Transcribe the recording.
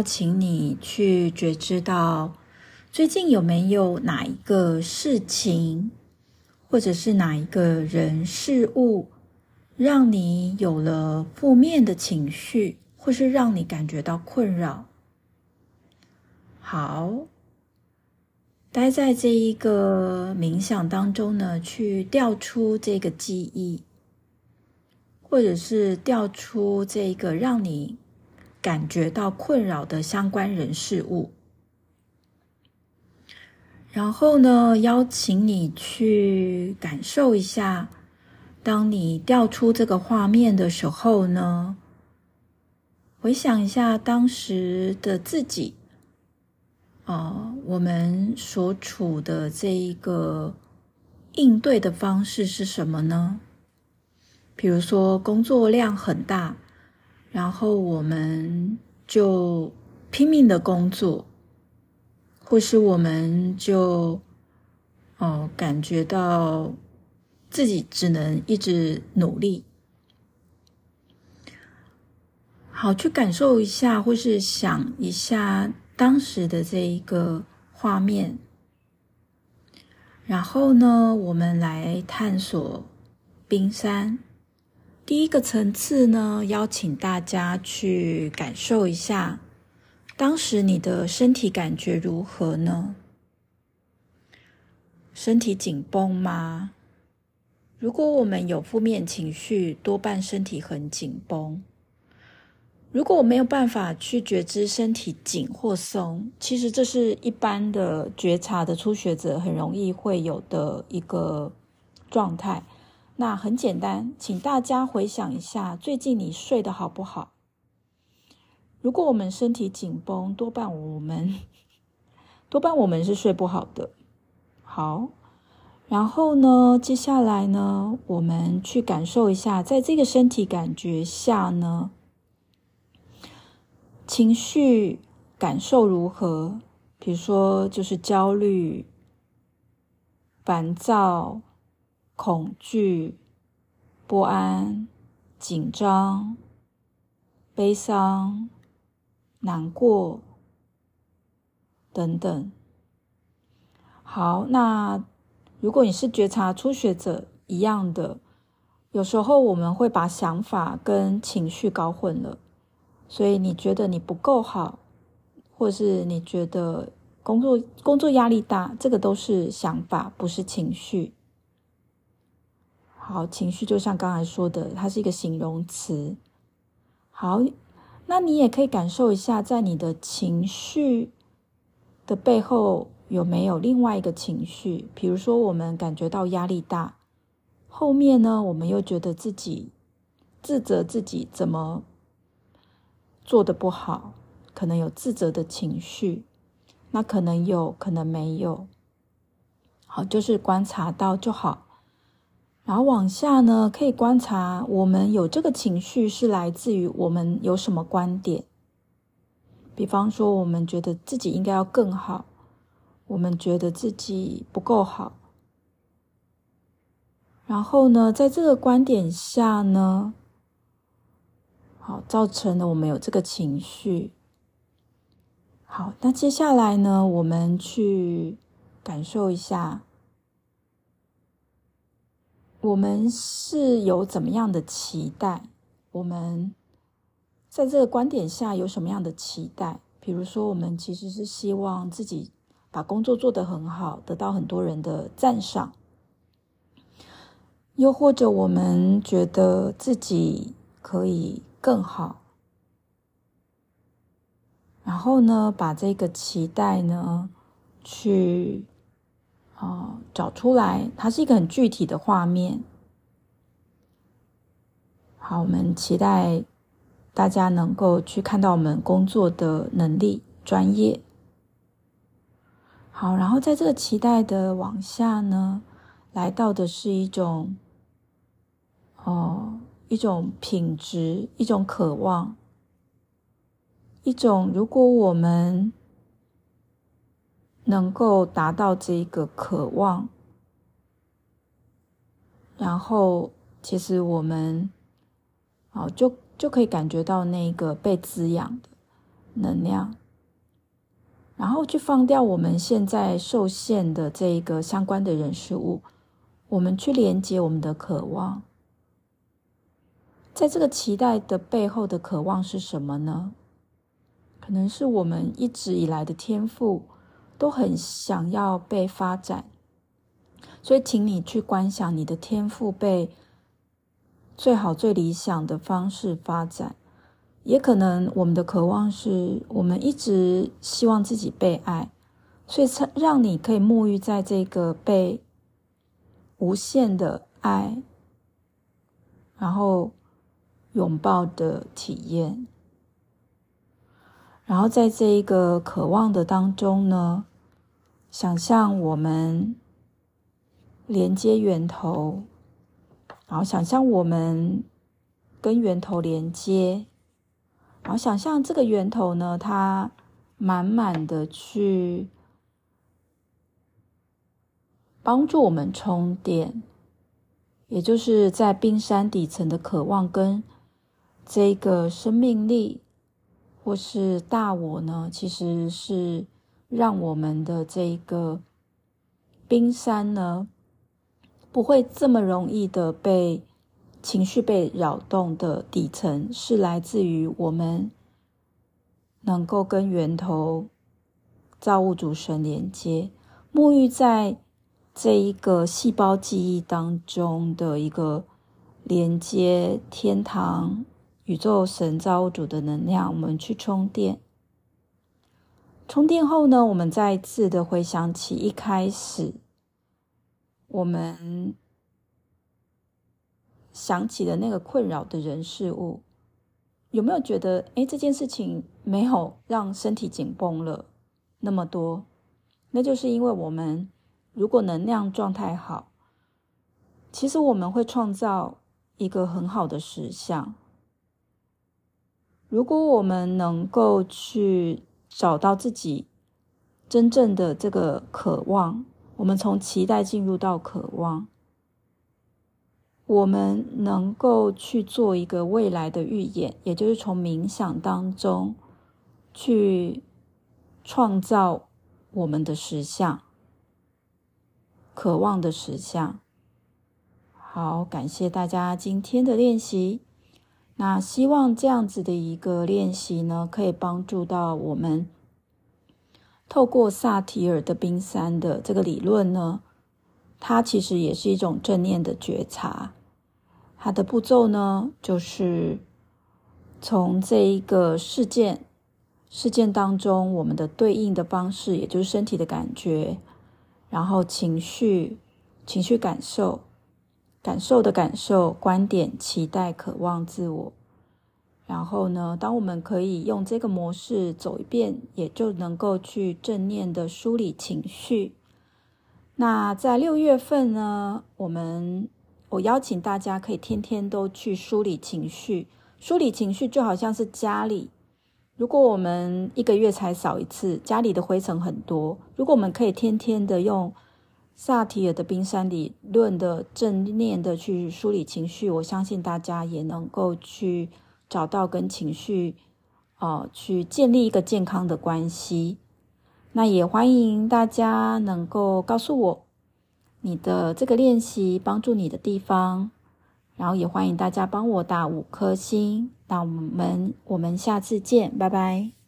邀请你去觉知到，最近有没有哪一个事情，或者是哪一个人事物，让你有了负面的情绪，或是让你感觉到困扰？好，待在这一个冥想当中呢，去调出这个记忆，或者是调出这个让你感觉到困扰的相关人事物。然后呢，邀请你去感受一下，当你调出这个画面的时候呢，回想一下当时的自己，啊，我们所处的这一个应对的方式是什么呢？比如说工作量很大，然后我们就拼命的工作。或是我们就哦感觉到自己只能一直努力，好，去感受一下，或是想一下当时的这一个画面，然后呢，我们来探索冰山。第一个层次呢，邀请大家去感受一下。当时你的身体感觉如何呢？身体紧绷吗？如果我们有负面情绪，多半身体很紧绷。如果我没有办法去觉知身体紧或松，其实这是一般的觉察的初学者很容易会有的一个状态。那很简单，请大家回想一下，最近你睡得好不好？如果我们身体紧绷，多半我们多半我们是睡不好的。好，然后呢，接下来呢，我们去感受一下，在这个身体感觉下呢，情绪感受如何？比如说，就是焦虑、烦躁、恐惧、不安、紧张、悲伤。难过，等等。好，那如果你是觉察初学者一样的，有时候我们会把想法跟情绪搞混了，所以你觉得你不够好，或是你觉得工作工作压力大，这个都是想法，不是情绪。好，情绪就像刚才说的，它是一个形容词。好。那你也可以感受一下，在你的情绪的背后有没有另外一个情绪？比如说，我们感觉到压力大，后面呢，我们又觉得自己自责自己怎么做的不好，可能有自责的情绪。那可能有，可能没有。好，就是观察到就好。然后往下呢，可以观察我们有这个情绪是来自于我们有什么观点。比方说，我们觉得自己应该要更好，我们觉得自己不够好。然后呢，在这个观点下呢，好，造成了我们有这个情绪。好，那接下来呢，我们去感受一下。我们是有怎么样的期待？我们在这个观点下有什么样的期待？比如说，我们其实是希望自己把工作做得很好，得到很多人的赞赏；又或者，我们觉得自己可以更好，然后呢，把这个期待呢，去。哦，找出来，它是一个很具体的画面。好，我们期待大家能够去看到我们工作的能力、专业。好，然后在这个期待的往下呢，来到的是一种，哦，一种品质，一种渴望，一种如果我们。能够达到这个渴望，然后其实我们，哦，就就可以感觉到那个被滋养的，能量，然后去放掉我们现在受限的这一个相关的人事物，我们去连接我们的渴望。在这个期待的背后的渴望是什么呢？可能是我们一直以来的天赋都很想要被发展，所以请你去观想你的天赋被最好、最理想的方式发展。也可能我们的渴望是我们一直希望自己被爱，所以才让你可以沐浴在这个被无限的爱，然后拥抱的体验。然后在这一个渴望的当中呢，想象我们连接源头，然后想象我们跟源头连接。然后想象这个源头呢，它满满的去帮助我们充电，也就是在冰山底层的渴望跟这个生命力或是大我呢，其实是让我们的这一个冰山呢，不会这么容易的被。情绪被扰动的底层是来自于我们能够跟源头造物主神连接，沐浴在这一个细胞记忆当中的一个连接天堂、宇宙神造物主的能量，我们去充电。充电后呢，我们再次的回想起一开始我们。想起的那个困扰的人事物，有没有觉得，诶，这件事情没有让身体紧绷了那么多？那就是因为我们如果能量状态好，其实我们会创造一个很好的实相。如果我们能够去找到自己真正的这个渴望，我们从期待进入到渴望。我们能够去做一个未来的预演，也就是从冥想当中去创造我们的实相，渴望的实相。好，感谢大家今天的练习。那希望这样子的一个练习呢，可以帮助到我们透过萨提尔的冰山的这个理论呢，它其实也是一种正念的觉察。它的步骤呢，就是从这一个事件事件当中，我们的对应的方式，也就是身体的感觉，然后情绪、情绪感受、感受的感受、观点、期待、渴望、自我。然后呢，当我们可以用这个模式走一遍，也就能够去正念的梳理情绪。那在六月份呢，我们。我邀请大家可以天天都去梳理情绪，梳理情绪就好像是家里，如果我们一个月才扫一次，家里的灰尘很多。如果我们可以天天的用萨提尔的冰山理论的正念的去梳理情绪，我相信大家也能够去找到跟情绪，呃，去建立一个健康的关系。那也欢迎大家能够告诉我。你的这个练习帮助你的地方，然后也欢迎大家帮我打五颗星。那我们我们下次见，拜拜。